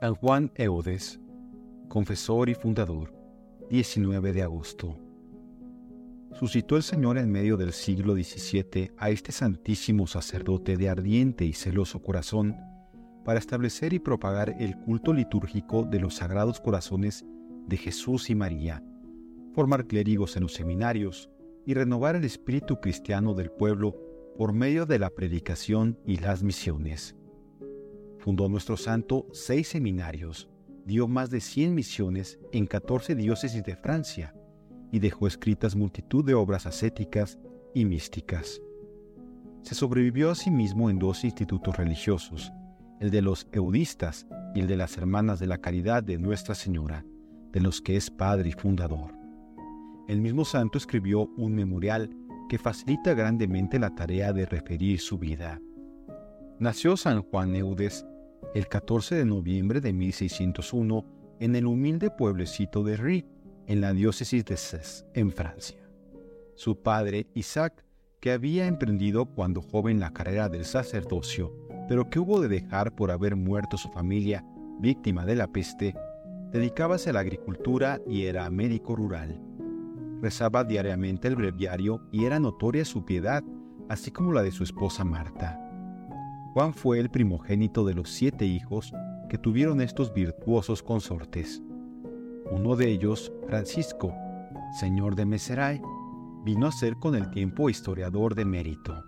San Juan Eudes, confesor y fundador, 19 de agosto. Suscitó el Señor en medio del siglo XVII a este santísimo sacerdote de ardiente y celoso corazón para establecer y propagar el culto litúrgico de los sagrados corazones de Jesús y María, formar clérigos en los seminarios y renovar el espíritu cristiano del pueblo por medio de la predicación y las misiones. Fundó nuestro santo seis seminarios, dio más de 100 misiones en 14 diócesis de Francia y dejó escritas multitud de obras ascéticas y místicas. Se sobrevivió a sí mismo en dos institutos religiosos, el de los eudistas y el de las Hermanas de la Caridad de Nuestra Señora, de los que es padre y fundador. El mismo santo escribió un memorial que facilita grandemente la tarea de referir su vida. Nació San Juan Eudes el 14 de noviembre de 1601 en el humilde pueblecito de Rie, en la diócesis de Cés, en Francia. Su padre, Isaac, que había emprendido cuando joven la carrera del sacerdocio, pero que hubo de dejar por haber muerto su familia víctima de la peste, dedicábase a la agricultura y era médico rural. Rezaba diariamente el breviario y era notoria su piedad, así como la de su esposa Marta. Juan fue el primogénito de los siete hijos que tuvieron estos virtuosos consortes. Uno de ellos, Francisco, señor de Meseray, vino a ser con el tiempo historiador de mérito.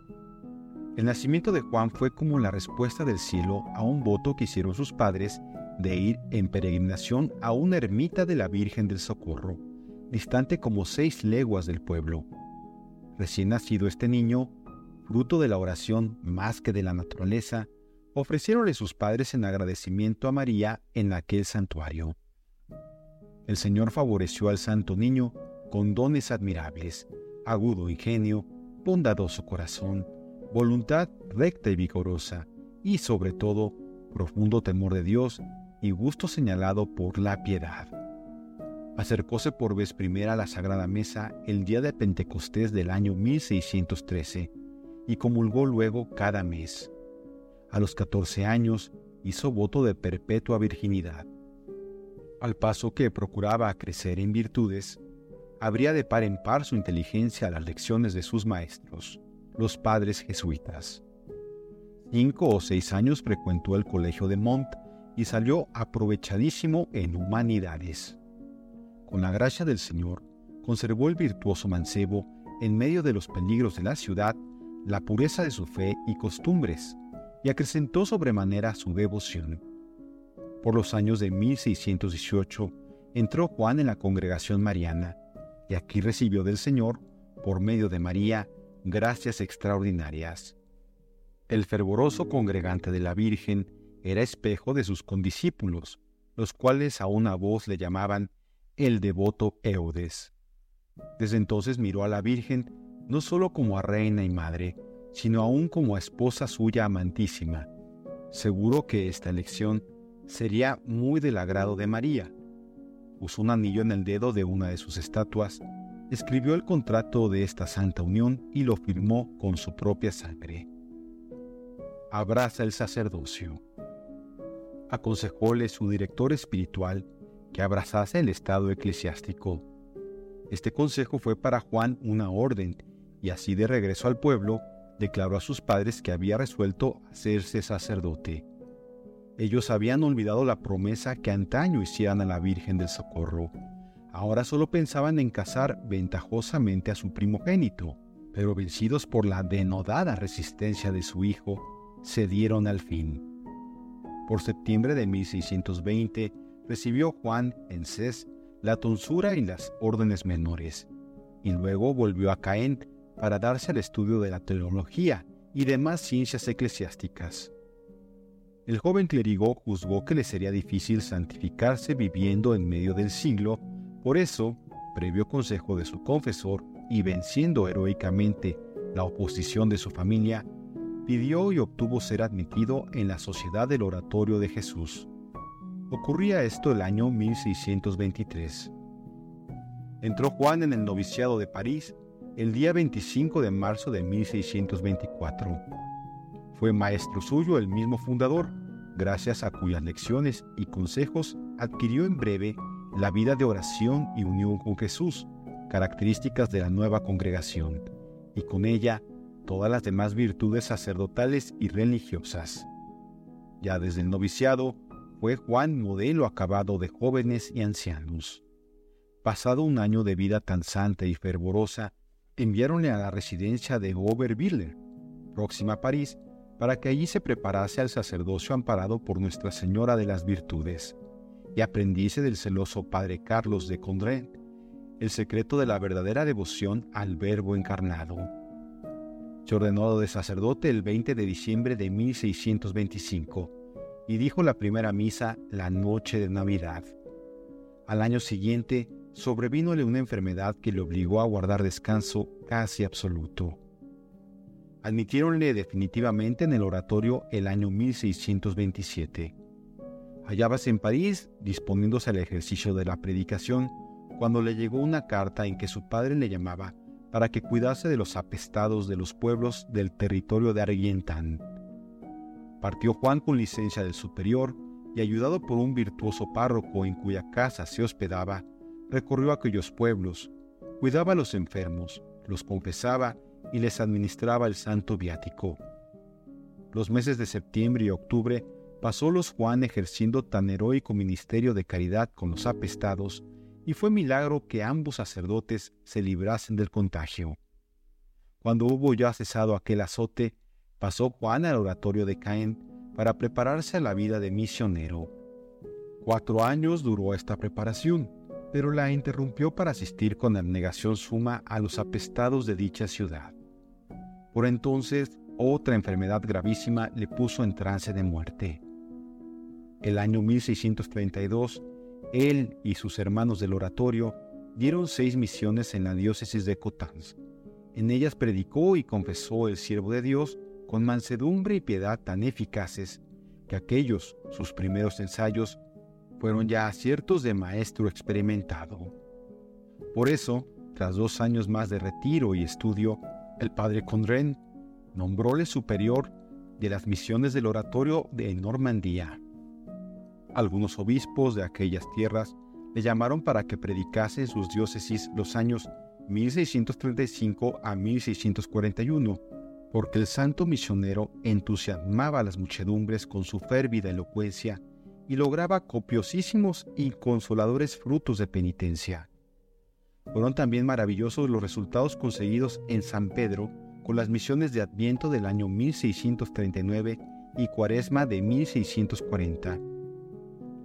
El nacimiento de Juan fue como la respuesta del cielo a un voto que hicieron sus padres de ir en peregrinación a una ermita de la Virgen del Socorro, distante como seis leguas del pueblo. Recién nacido este niño, fruto de la oración más que de la naturaleza, ofrecieronle sus padres en agradecimiento a María en aquel santuario. El Señor favoreció al santo niño con dones admirables, agudo ingenio, bondadoso corazón, voluntad recta y vigorosa, y sobre todo, profundo temor de Dios y gusto señalado por la piedad. Acercóse por vez primera a la Sagrada Mesa el día de Pentecostés del año 1613, y comulgó luego cada mes. A los 14 años hizo voto de perpetua virginidad. Al paso que procuraba crecer en virtudes, habría de par en par su inteligencia a las lecciones de sus maestros, los padres jesuitas. Cinco o seis años frecuentó el colegio de Mont y salió aprovechadísimo en humanidades. Con la gracia del Señor, conservó el virtuoso mancebo en medio de los peligros de la ciudad la pureza de su fe y costumbres, y acrecentó sobremanera su devoción. Por los años de 1618 entró Juan en la congregación mariana, y aquí recibió del Señor, por medio de María, gracias extraordinarias. El fervoroso congregante de la Virgen era espejo de sus condiscípulos, los cuales a una voz le llamaban el devoto Eudes. Desde entonces miró a la Virgen no solo como a reina y madre, sino aún como a esposa suya amantísima. Seguro que esta elección sería muy del agrado de María. Puso un anillo en el dedo de una de sus estatuas, escribió el contrato de esta santa unión y lo firmó con su propia sangre. Abraza el sacerdocio. Aconsejóle su director espiritual que abrazase el estado eclesiástico. Este consejo fue para Juan una orden y así de regreso al pueblo, declaró a sus padres que había resuelto hacerse sacerdote. Ellos habían olvidado la promesa que antaño hicieran a la Virgen del Socorro. Ahora solo pensaban en casar ventajosamente a su primogénito, pero vencidos por la denodada resistencia de su hijo, cedieron al fin. Por septiembre de 1620 recibió Juan en Cés la tonsura y las órdenes menores, y luego volvió a Caen para darse al estudio de la teología y demás ciencias eclesiásticas. El joven clérigo juzgó que le sería difícil santificarse viviendo en medio del siglo, por eso, previo consejo de su confesor y venciendo heroicamente la oposición de su familia, pidió y obtuvo ser admitido en la Sociedad del Oratorio de Jesús. Ocurría esto el año 1623. Entró Juan en el noviciado de París el día 25 de marzo de 1624. Fue maestro suyo el mismo fundador, gracias a cuyas lecciones y consejos adquirió en breve la vida de oración y unión con Jesús, características de la nueva congregación, y con ella todas las demás virtudes sacerdotales y religiosas. Ya desde el noviciado fue Juan modelo acabado de jóvenes y ancianos. Pasado un año de vida tan santa y fervorosa, enviáronle a la residencia de Oberviller, próxima a París, para que allí se preparase al sacerdocio amparado por Nuestra Señora de las Virtudes, y aprendiese del celoso padre Carlos de Condren el secreto de la verdadera devoción al Verbo encarnado. Se ordenó de sacerdote el 20 de diciembre de 1625 y dijo la primera misa la noche de Navidad. Al año siguiente sobrevínole una enfermedad que le obligó a guardar descanso casi absoluto. Admitiéronle definitivamente en el oratorio el año 1627. Hallábase en París disponiéndose al ejercicio de la predicación cuando le llegó una carta en que su padre le llamaba para que cuidase de los apestados de los pueblos del territorio de Argentán. Partió Juan con licencia del superior y ayudado por un virtuoso párroco en cuya casa se hospedaba, recorrió aquellos pueblos, cuidaba a los enfermos, los confesaba y les administraba el santo viático. Los meses de septiembre y octubre pasó los Juan ejerciendo tan heroico ministerio de caridad con los apestados, y fue milagro que ambos sacerdotes se librasen del contagio. Cuando hubo ya cesado aquel azote, pasó Juan al oratorio de Caen para prepararse a la vida de misionero. Cuatro años duró esta preparación pero la interrumpió para asistir con abnegación suma a los apestados de dicha ciudad. Por entonces, otra enfermedad gravísima le puso en trance de muerte. El año 1632, él y sus hermanos del oratorio dieron seis misiones en la diócesis de Cotanz. En ellas predicó y confesó el siervo de Dios con mansedumbre y piedad tan eficaces que aquellos, sus primeros ensayos, fueron ya aciertos de maestro experimentado. Por eso, tras dos años más de retiro y estudio, el padre Condren nombróle superior de las misiones del oratorio de Normandía. Algunos obispos de aquellas tierras le llamaron para que predicase en sus diócesis los años 1635 a 1641, porque el santo misionero entusiasmaba a las muchedumbres con su férvida elocuencia y lograba copiosísimos y consoladores frutos de penitencia. Fueron también maravillosos los resultados conseguidos en San Pedro con las misiones de Adviento del año 1639 y Cuaresma de 1640.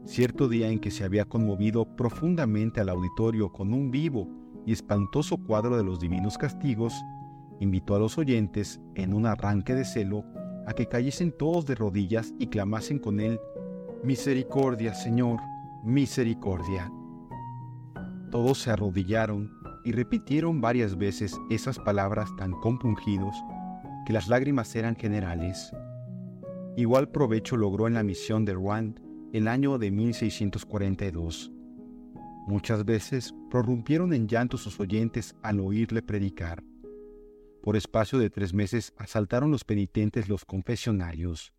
Cierto día en que se había conmovido profundamente al auditorio con un vivo y espantoso cuadro de los divinos castigos, invitó a los oyentes, en un arranque de celo, a que cayesen todos de rodillas y clamasen con él Misericordia, Señor, misericordia. Todos se arrodillaron y repitieron varias veces esas palabras tan compungidos que las lágrimas eran generales. Igual provecho logró en la misión de Rouen el año de 1642. Muchas veces prorrumpieron en llanto sus oyentes al oírle predicar. Por espacio de tres meses asaltaron los penitentes los confesionarios.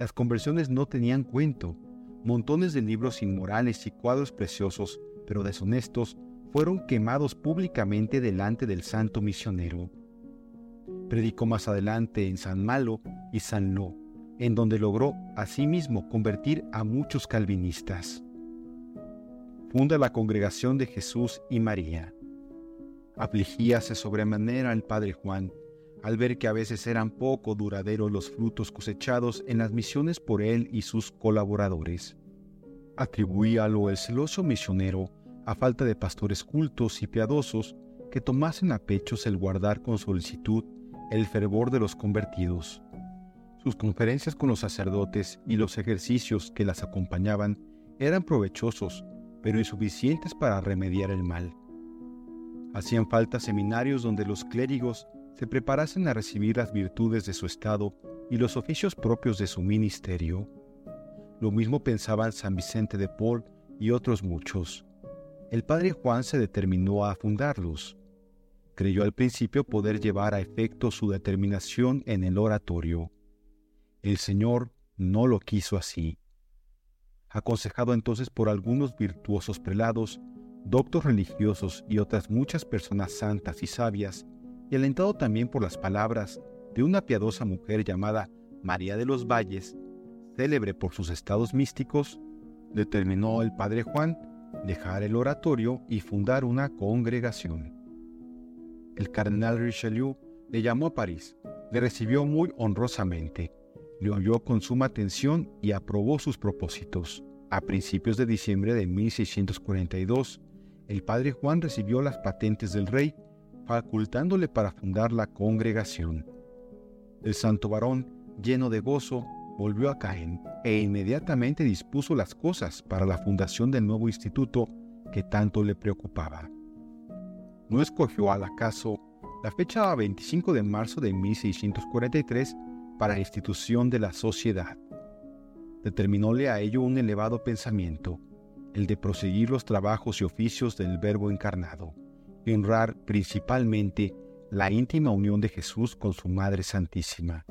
Las conversiones no tenían cuento. Montones de libros inmorales y cuadros preciosos, pero deshonestos, fueron quemados públicamente delante del santo misionero. Predicó más adelante en San Malo y San Lo, en donde logró asimismo convertir a muchos calvinistas. Funda la congregación de Jesús y María. Afligíase sobremanera el padre Juan, al ver que a veces eran poco duraderos los frutos cosechados en las misiones por él y sus colaboradores. Atribuíalo el celoso misionero a falta de pastores cultos y piadosos que tomasen a pechos el guardar con solicitud el fervor de los convertidos. Sus conferencias con los sacerdotes y los ejercicios que las acompañaban eran provechosos, pero insuficientes para remediar el mal. Hacían falta seminarios donde los clérigos se preparasen a recibir las virtudes de su estado y los oficios propios de su ministerio. Lo mismo pensaban San Vicente de Paul y otros muchos. El padre Juan se determinó a fundarlos. Creyó al principio poder llevar a efecto su determinación en el oratorio. El Señor, no lo quiso así. Aconsejado entonces por algunos virtuosos prelados, doctos religiosos y otras muchas personas santas y sabias, y alentado también por las palabras de una piadosa mujer llamada María de los Valles, célebre por sus estados místicos, determinó el padre Juan dejar el oratorio y fundar una congregación. El cardenal Richelieu le llamó a París, le recibió muy honrosamente, le oyó con suma atención y aprobó sus propósitos. A principios de diciembre de 1642, el padre Juan recibió las patentes del rey, facultándole para fundar la congregación. El santo varón, lleno de gozo, volvió a Caen e inmediatamente dispuso las cosas para la fundación del nuevo instituto que tanto le preocupaba. No escogió al acaso la fecha 25 de marzo de 1643 para la institución de la sociedad. Determinóle a ello un elevado pensamiento, el de proseguir los trabajos y oficios del Verbo encarnado, honrar principalmente la íntima unión de Jesús con su Madre Santísima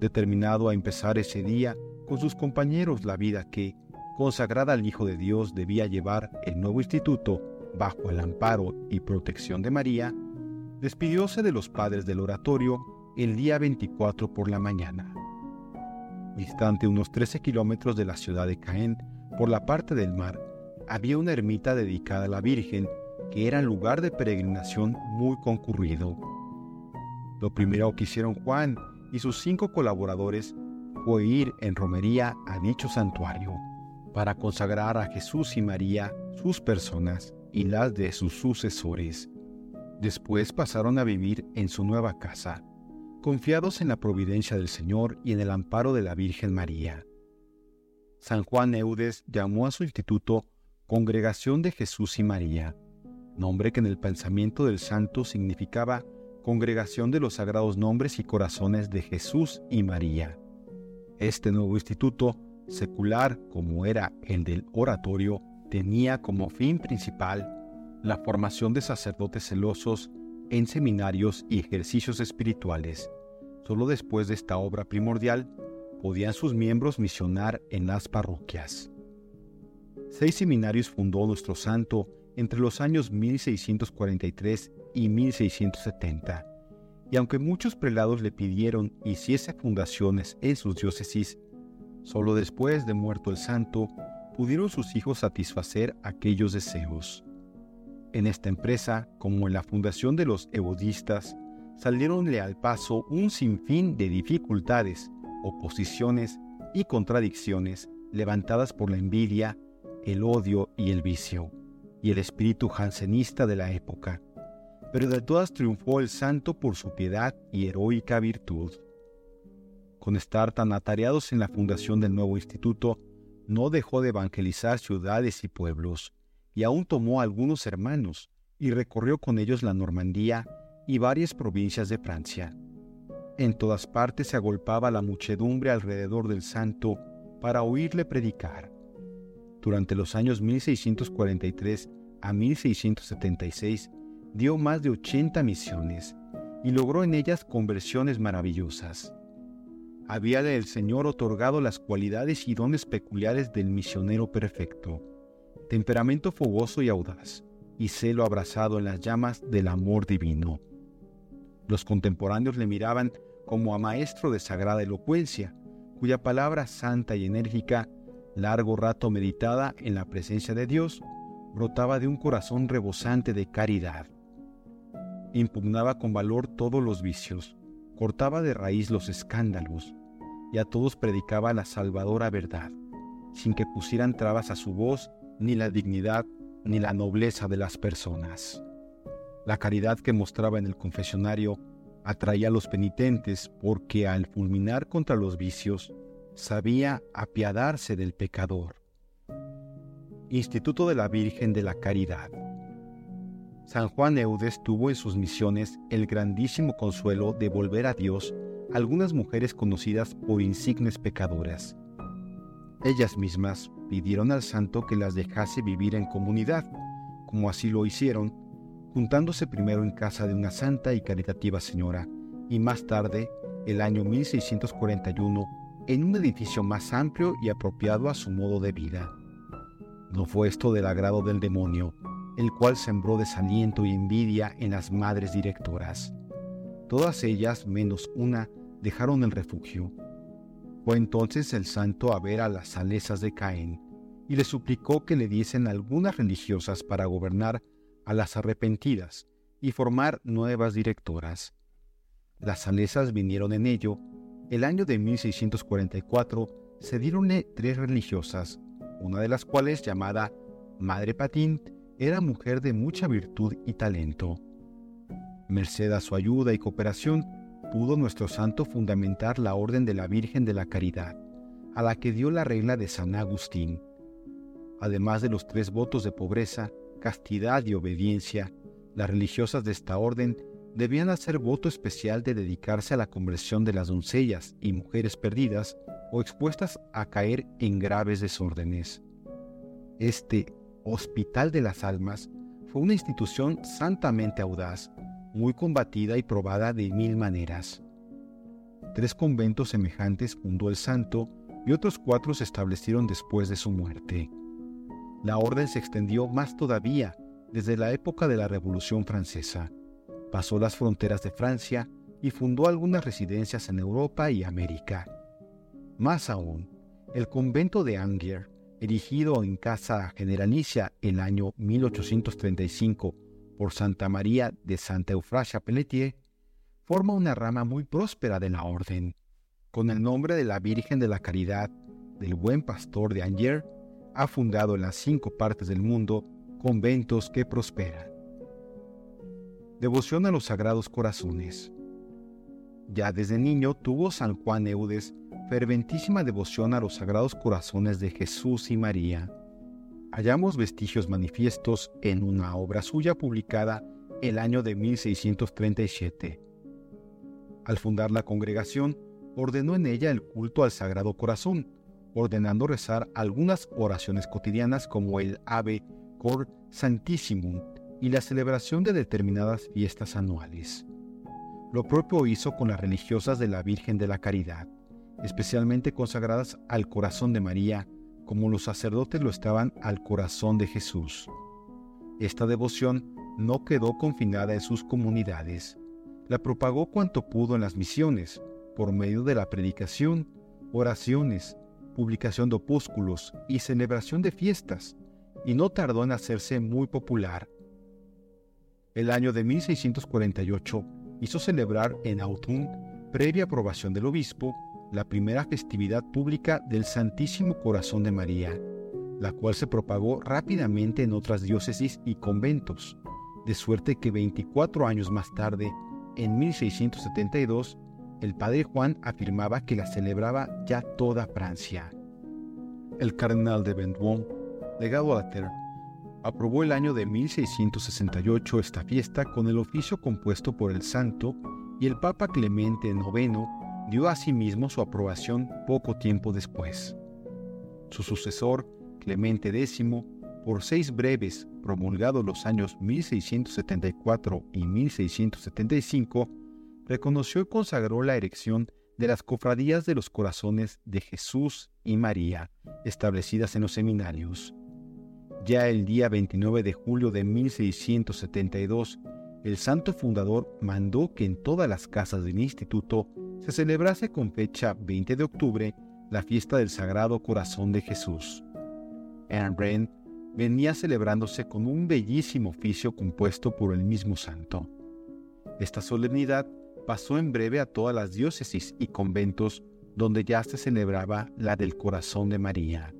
determinado a empezar ese día con sus compañeros la vida que, consagrada al Hijo de Dios, debía llevar el nuevo instituto bajo el amparo y protección de María, despidióse de los padres del oratorio el día 24 por la mañana. Distante unos 13 kilómetros de la ciudad de Caen, por la parte del mar, había una ermita dedicada a la Virgen que era lugar de peregrinación muy concurrido. Lo primero que hicieron Juan y sus cinco colaboradores fue ir en romería a dicho santuario para consagrar a Jesús y María sus personas y las de sus sucesores. Después pasaron a vivir en su nueva casa, confiados en la providencia del Señor y en el amparo de la Virgen María. San Juan Eudes llamó a su instituto Congregación de Jesús y María, nombre que en el pensamiento del santo significaba Congregación de los Sagrados Nombres y Corazones de Jesús y María. Este nuevo instituto, secular como era el del oratorio, tenía como fin principal la formación de sacerdotes celosos en seminarios y ejercicios espirituales. Solo después de esta obra primordial podían sus miembros misionar en las parroquias. Seis seminarios fundó nuestro santo entre los años 1643 y 1670, y aunque muchos prelados le pidieron hiciese fundaciones en sus diócesis, solo después de muerto el santo pudieron sus hijos satisfacer aquellos deseos. En esta empresa, como en la fundación de los evodistas, salieronle al paso un sinfín de dificultades, oposiciones y contradicciones levantadas por la envidia, el odio y el vicio, y el espíritu jansenista de la época, pero de todas triunfó el santo por su piedad y heroica virtud. Con estar tan atareados en la fundación del nuevo instituto, no dejó de evangelizar ciudades y pueblos, y aún tomó algunos hermanos, y recorrió con ellos la Normandía y varias provincias de Francia. En todas partes se agolpaba la muchedumbre alrededor del santo para oírle predicar. Durante los años 1643 a 1676 dio más de 80 misiones y logró en ellas conversiones maravillosas. Habíale el Señor otorgado las cualidades y dones peculiares del misionero perfecto, temperamento fogoso y audaz, y celo abrazado en las llamas del amor divino. Los contemporáneos le miraban como a maestro de sagrada elocuencia, cuya palabra santa y enérgica, largo rato meditada en la presencia de Dios, brotaba de un corazón rebosante de caridad impugnaba con valor todos los vicios, cortaba de raíz los escándalos, y a todos predicaba la salvadora verdad, sin que pusieran trabas a su voz ni la dignidad ni la nobleza de las personas. La caridad que mostraba en el confesionario atraía a los penitentes porque al fulminar contra los vicios, sabía apiadarse del pecador. Instituto de la Virgen de la Caridad. San Juan Eudes tuvo en sus misiones el grandísimo consuelo de volver a Dios algunas mujeres conocidas por insignes pecadoras. Ellas mismas pidieron al santo que las dejase vivir en comunidad, como así lo hicieron, juntándose primero en casa de una santa y caritativa señora, y más tarde, el año 1641, en un edificio más amplio y apropiado a su modo de vida. No fue esto del agrado del demonio, el cual sembró desaliento y envidia en las madres directoras. Todas ellas, menos una, dejaron el refugio. Fue entonces el santo a ver a las salesas de Caín y le suplicó que le diesen algunas religiosas para gobernar a las arrepentidas y formar nuevas directoras. Las salesas vinieron en ello. El año de 1644 se dieronle tres religiosas, una de las cuales, llamada Madre Patín, era mujer de mucha virtud y talento. Merced a su ayuda y cooperación, pudo nuestro santo fundamentar la Orden de la Virgen de la Caridad, a la que dio la regla de San Agustín. Además de los tres votos de pobreza, castidad y obediencia, las religiosas de esta orden debían hacer voto especial de dedicarse a la conversión de las doncellas y mujeres perdidas o expuestas a caer en graves desórdenes. Este Hospital de las Almas fue una institución santamente audaz, muy combatida y probada de mil maneras. Tres conventos semejantes fundó el santo y otros cuatro se establecieron después de su muerte. La orden se extendió más todavía desde la época de la Revolución Francesa. Pasó las fronteras de Francia y fundó algunas residencias en Europa y América. Más aún, el convento de Angers erigido en Casa Generalicia el año 1835 por Santa María de Santa Eufrasia Pelletier, forma una rama muy próspera de la orden. Con el nombre de la Virgen de la Caridad del Buen Pastor de Angers, ha fundado en las cinco partes del mundo conventos que prosperan. Devoción a los Sagrados Corazones. Ya desde niño tuvo San Juan Eudes ferventísima devoción a los sagrados corazones de Jesús y María. Hallamos vestigios manifiestos en una obra suya publicada el año de 1637. Al fundar la congregación, ordenó en ella el culto al Sagrado Corazón, ordenando rezar algunas oraciones cotidianas como el Ave Cor Santissimum y la celebración de determinadas fiestas anuales. Lo propio hizo con las religiosas de la Virgen de la Caridad especialmente consagradas al corazón de María, como los sacerdotes lo estaban al corazón de Jesús. Esta devoción no quedó confinada en sus comunidades, la propagó cuanto pudo en las misiones, por medio de la predicación, oraciones, publicación de opúsculos y celebración de fiestas, y no tardó en hacerse muy popular. El año de 1648 hizo celebrar en Autun, previa aprobación del obispo, la primera festividad pública del Santísimo Corazón de María, la cual se propagó rápidamente en otras diócesis y conventos, de suerte que 24 años más tarde, en 1672, el padre Juan afirmaba que la celebraba ya toda Francia. El cardenal de Vendôme, legado a Terre, aprobó el año de 1668 esta fiesta con el oficio compuesto por el santo y el Papa Clemente IX dio asimismo su aprobación poco tiempo después. Su sucesor, Clemente X, por seis breves, promulgados los años 1674 y 1675, reconoció y consagró la erección de las cofradías de los corazones de Jesús y María, establecidas en los seminarios. Ya el día 29 de julio de 1672, el santo fundador mandó que en todas las casas del instituto se celebrase con fecha 20 de octubre la fiesta del Sagrado Corazón de Jesús. En venía celebrándose con un bellísimo oficio compuesto por el mismo santo. Esta solemnidad pasó en breve a todas las diócesis y conventos donde ya se celebraba la del corazón de María.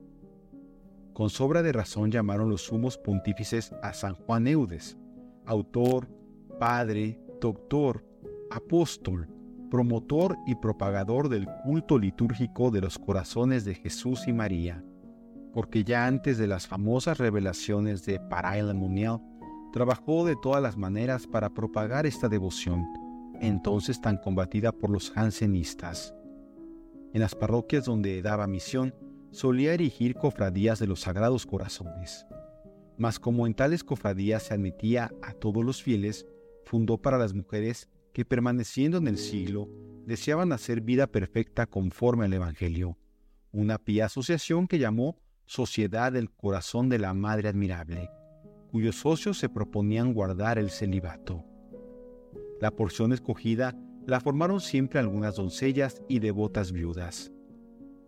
Con sobra de razón llamaron los sumos pontífices a San Juan Eudes, autor, padre, doctor, apóstol, promotor y propagador del culto litúrgico de los corazones de Jesús y María, porque ya antes de las famosas revelaciones de Paraila Munial, trabajó de todas las maneras para propagar esta devoción, entonces tan combatida por los jansenistas. En las parroquias donde daba misión, solía erigir cofradías de los Sagrados Corazones. Mas como en tales cofradías se admitía a todos los fieles, fundó para las mujeres que permaneciendo en el siglo deseaban hacer vida perfecta conforme al Evangelio, una pía asociación que llamó Sociedad del Corazón de la Madre Admirable, cuyos socios se proponían guardar el celibato. La porción escogida la formaron siempre algunas doncellas y devotas viudas.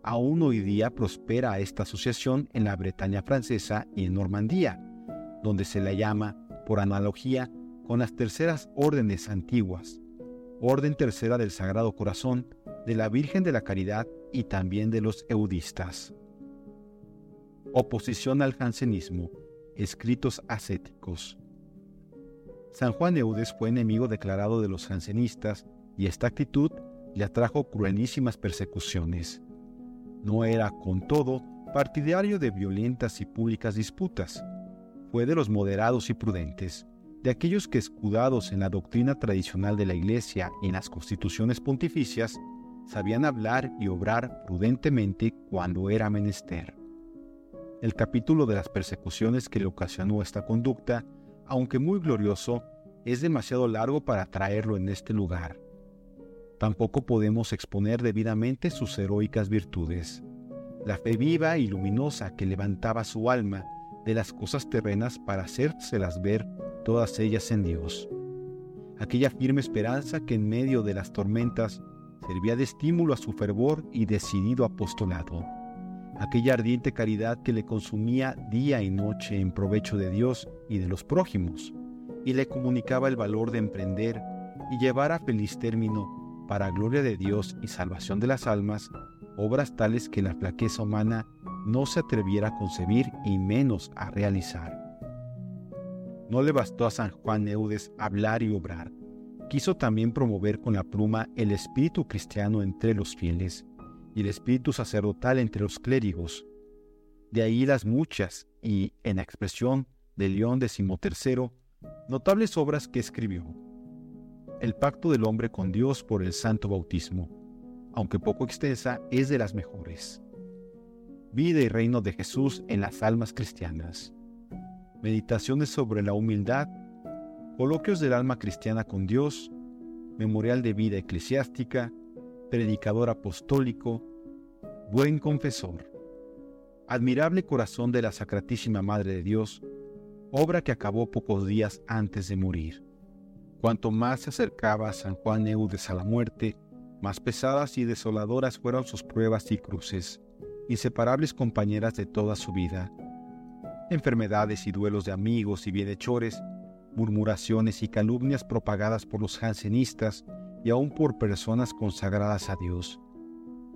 Aún hoy día prospera esta asociación en la Bretaña francesa y en Normandía, donde se la llama, por analogía, con las terceras órdenes antiguas, Orden Tercera del Sagrado Corazón, de la Virgen de la Caridad y también de los eudistas. Oposición al jansenismo. Escritos ascéticos. San Juan Eudes fue enemigo declarado de los jansenistas y esta actitud le atrajo cruelísimas persecuciones. No era, con todo, partidario de violentas y públicas disputas. Fue de los moderados y prudentes, de aquellos que escudados en la doctrina tradicional de la Iglesia y en las constituciones pontificias, sabían hablar y obrar prudentemente cuando era menester. El capítulo de las persecuciones que le ocasionó esta conducta, aunque muy glorioso, es demasiado largo para traerlo en este lugar. Tampoco podemos exponer debidamente sus heroicas virtudes. La fe viva y luminosa que levantaba su alma de las cosas terrenas para hacérselas ver todas ellas en Dios. Aquella firme esperanza que en medio de las tormentas servía de estímulo a su fervor y decidido apostolado. Aquella ardiente caridad que le consumía día y noche en provecho de Dios y de los prójimos, y le comunicaba el valor de emprender y llevar a feliz término para gloria de Dios y salvación de las almas, obras tales que la flaqueza humana no se atreviera a concebir y menos a realizar. No le bastó a San Juan Eudes hablar y obrar, quiso también promover con la pluma el espíritu cristiano entre los fieles y el espíritu sacerdotal entre los clérigos. De ahí las muchas y, en la expresión de León XIII, notables obras que escribió el pacto del hombre con Dios por el santo bautismo, aunque poco extensa, es de las mejores. Vida y reino de Jesús en las almas cristianas. Meditaciones sobre la humildad, coloquios del alma cristiana con Dios, memorial de vida eclesiástica, predicador apostólico, buen confesor. Admirable corazón de la Sacratísima Madre de Dios, obra que acabó pocos días antes de morir. Cuanto más se acercaba San Juan Eudes a la muerte, más pesadas y desoladoras fueron sus pruebas y cruces, inseparables compañeras de toda su vida. Enfermedades y duelos de amigos y bienhechores, murmuraciones y calumnias propagadas por los jansenistas y aún por personas consagradas a Dios.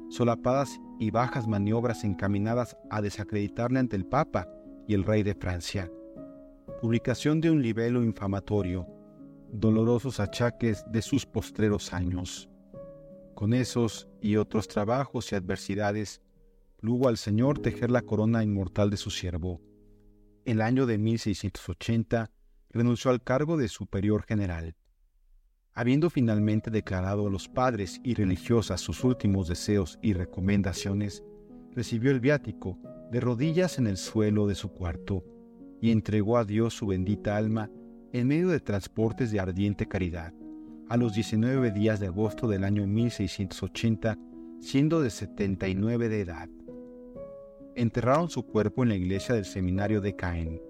Solapadas y bajas maniobras encaminadas a desacreditarle ante el Papa y el rey de Francia. Publicación de un libelo infamatorio dolorosos achaques de sus postreros años. Con esos y otros trabajos y adversidades, plugo al Señor tejer la corona inmortal de su siervo. El año de 1680 renunció al cargo de superior general. Habiendo finalmente declarado a los padres y religiosas sus últimos deseos y recomendaciones, recibió el viático de rodillas en el suelo de su cuarto y entregó a Dios su bendita alma en medio de transportes de ardiente caridad, a los 19 días de agosto del año 1680, siendo de 79 de edad. Enterraron su cuerpo en la iglesia del seminario de Caen.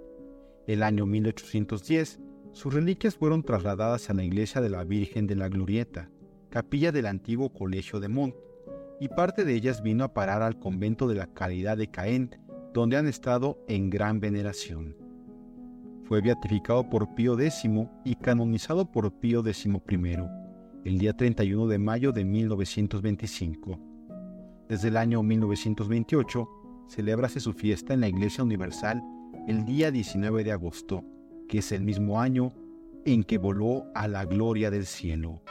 El año 1810, sus reliquias fueron trasladadas a la iglesia de la Virgen de la Glorieta, capilla del antiguo colegio de Mont, y parte de ellas vino a parar al convento de la Caridad de Caen, donde han estado en gran veneración. Fue beatificado por Pío X y canonizado por Pío XI el día 31 de mayo de 1925. Desde el año 1928 celebrase su fiesta en la Iglesia Universal el día 19 de agosto, que es el mismo año en que voló a la gloria del cielo.